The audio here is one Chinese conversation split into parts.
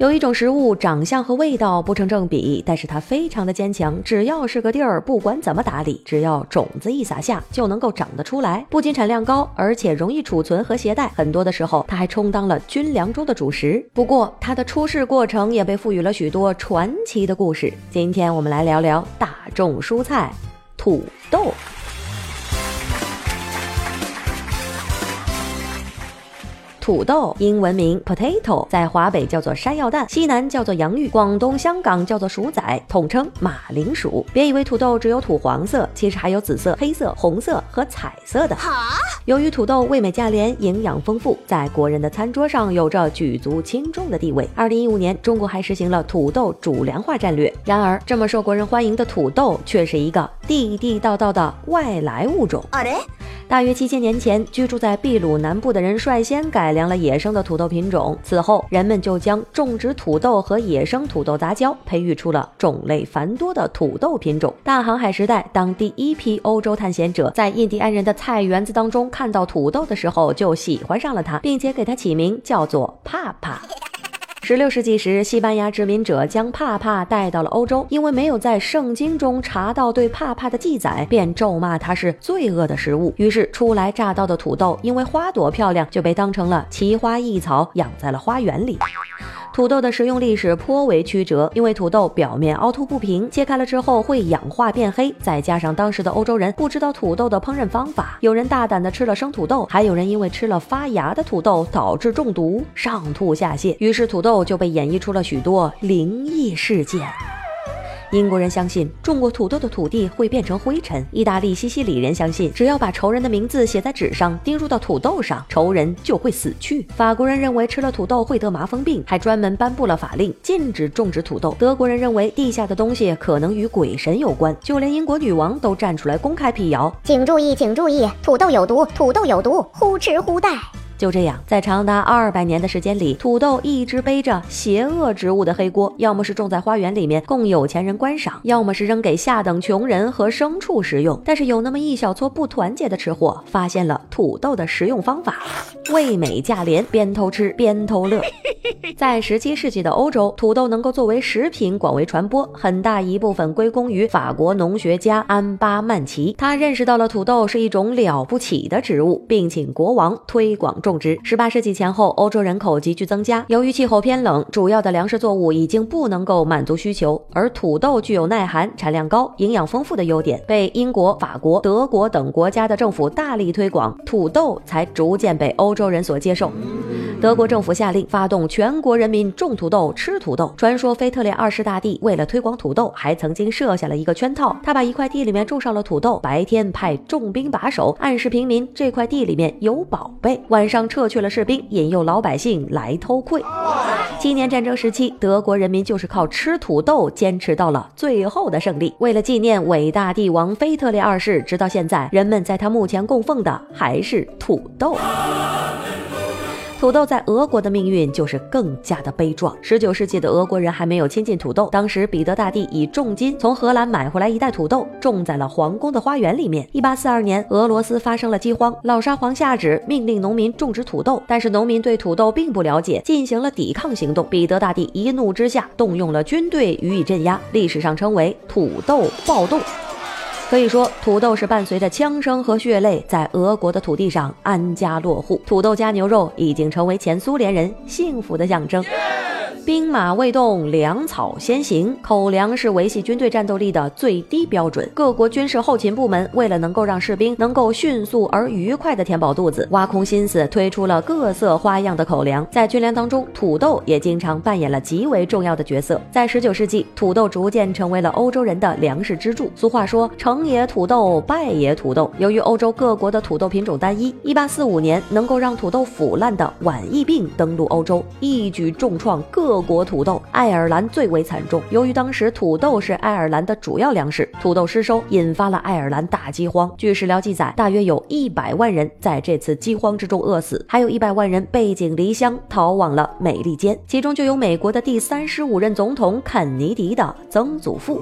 有一种食物，长相和味道不成正比，但是它非常的坚强。只要是个地儿，不管怎么打理，只要种子一撒下，就能够长得出来。不仅产量高，而且容易储存和携带。很多的时候，它还充当了军粮中的主食。不过，它的出世过程也被赋予了许多传奇的故事。今天我们来聊聊大众蔬菜——土豆。土豆英文名 potato，在华北叫做山药蛋，西南叫做洋芋，广东、香港叫做薯仔，统称马铃薯。别以为土豆只有土黄色，其实还有紫色、黑色、红色和彩色的。由于土豆味美价廉，营养丰富，在国人的餐桌上有着举足轻重的地位。二零一五年，中国还实行了土豆主粮化战略。然而，这么受国人欢迎的土豆，却是一个地地道道的外来物种。大约七千年前，居住在秘鲁南部的人率先改良了野生的土豆品种。此后，人们就将种植土豆和野生土豆杂交，培育出了种类繁多的土豆品种。大航海时代，当第一批欧洲探险者在印第安人的菜园子当中看到土豆的时候，就喜欢上了它，并且给它起名叫做帕帕。十六世纪时，西班牙殖民者将帕帕带到了欧洲，因为没有在圣经中查到对帕帕的记载，便咒骂它是罪恶的食物。于是，初来乍到的土豆因为花朵漂亮，就被当成了奇花异草，养在了花园里。土豆的食用历史颇为曲折，因为土豆表面凹凸不平，切开了之后会氧化变黑，再加上当时的欧洲人不知道土豆的烹饪方法，有人大胆的吃了生土豆，还有人因为吃了发芽的土豆导致中毒，上吐下泻，于是土豆就被演绎出了许多灵异事件。英国人相信种过土豆的土地会变成灰尘；意大利西西里人相信只要把仇人的名字写在纸上，钉入到土豆上，仇人就会死去。法国人认为吃了土豆会得麻风病，还专门颁布了法令禁止种植土豆。德国人认为地下的东西可能与鬼神有关，就连英国女王都站出来公开辟谣：请注意，请注意，土豆有毒，土豆有毒，忽吃忽带。就这样，在长达二百年的时间里，土豆一直背着邪恶植物的黑锅，要么是种在花园里面供有钱人观赏，要么是扔给下等穷人和牲畜食用。但是有那么一小撮不团结的吃货，发现了土豆的食用方法，味美价廉，边偷吃边偷乐。在十七世纪的欧洲，土豆能够作为食品广为传播，很大一部分归功于法国农学家安巴曼奇。他认识到了土豆是一种了不起的植物，并请国王推广种。种植。十八世纪前后，欧洲人口急剧增加，由于气候偏冷，主要的粮食作物已经不能够满足需求，而土豆具有耐寒、产量高、营养丰富的优点，被英国、法国、德国等国家的政府大力推广，土豆才逐渐被欧洲人所接受。德国政府下令发动全国人民种土豆、吃土豆。传说腓特烈二世大帝为了推广土豆，还曾经设下了一个圈套，他把一块地里面种上了土豆，白天派重兵把守，暗示平民这块地里面有宝贝，晚上。撤去了士兵，引诱老百姓来偷窥。七年战争时期，德国人民就是靠吃土豆坚持到了最后的胜利。为了纪念伟大帝王腓特烈二世，直到现在，人们在他墓前供奉的还是土豆。土豆在俄国的命运就是更加的悲壮。十九世纪的俄国人还没有亲近土豆，当时彼得大帝以重金从荷兰买回来一袋土豆，种在了皇宫的花园里面。一八四二年，俄罗斯发生了饥荒，老沙皇下旨命令农民种植土豆，但是农民对土豆并不了解，进行了抵抗行动。彼得大帝一怒之下，动用了军队予以镇压，历史上称为土豆暴动。可以说，土豆是伴随着枪声和血泪，在俄国的土地上安家落户。土豆加牛肉已经成为前苏联人幸福的象征。兵马未动，粮草先行。口粮是维系军队战斗力的最低标准。各国军事后勤部门为了能够让士兵能够迅速而愉快地填饱肚子，挖空心思推出了各色花样的口粮。在军粮当中，土豆也经常扮演了极为重要的角色。在十九世纪，土豆逐渐成为了欧洲人的粮食支柱。俗话说：“成也土豆，败也土豆。”由于欧洲各国的土豆品种单一，一八四五年能够让土豆腐烂的晚疫病登陆欧洲，一举重创各。国土豆，爱尔兰最为惨重。由于当时土豆是爱尔兰的主要粮食，土豆失收，引发了爱尔兰大饥荒。据史料记载，大约有一百万人在这次饥荒之中饿死，还有一百万人背井离乡逃往了美利坚，其中就有美国的第三十五任总统肯尼迪的曾祖父。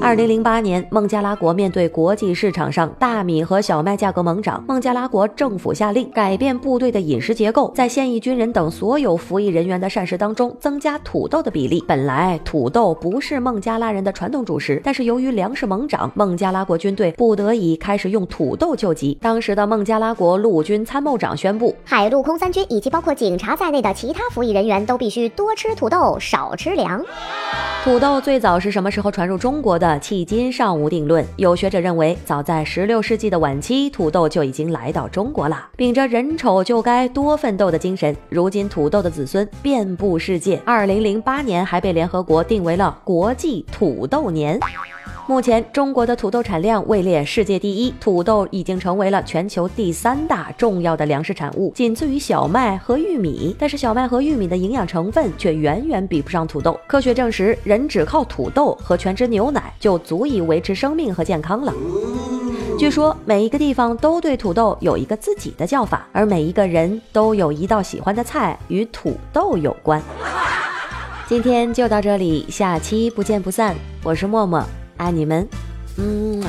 二零零八年，孟加拉国面对国际市场上大米和小麦价格猛涨，孟加拉国政府下令改变部队的饮食结构，在现役军人等所有服役人员的膳食当中增加土豆的比例。本来土豆不是孟加拉人的传统主食，但是由于粮食猛涨，孟加拉国军队不得已开始用土豆救急。当时的孟加拉国陆军参谋长宣布，海陆空三军以及包括警察在内的其他服役人员都必须多吃土豆，少吃粮。土豆最早是什么时候传入中国迄今尚无定论。有学者认为，早在16世纪的晚期，土豆就已经来到中国了。秉着“人丑就该多奋斗”的精神，如今土豆的子孙遍布世界。2008年还被联合国定为了国际土豆年。目前，中国的土豆产量位列世界第一，土豆已经成为了全球第三大重要的粮食产物，仅次于小麦和玉米。但是，小麦和玉米的营养成分却远远比不上土豆。科学证实，人只靠土豆和全脂牛奶就足以维持生命和健康了。据说，每一个地方都对土豆有一个自己的叫法，而每一个人都有一道喜欢的菜与土豆有关。今天就到这里，下期不见不散。我是默默。爱你们，嗯。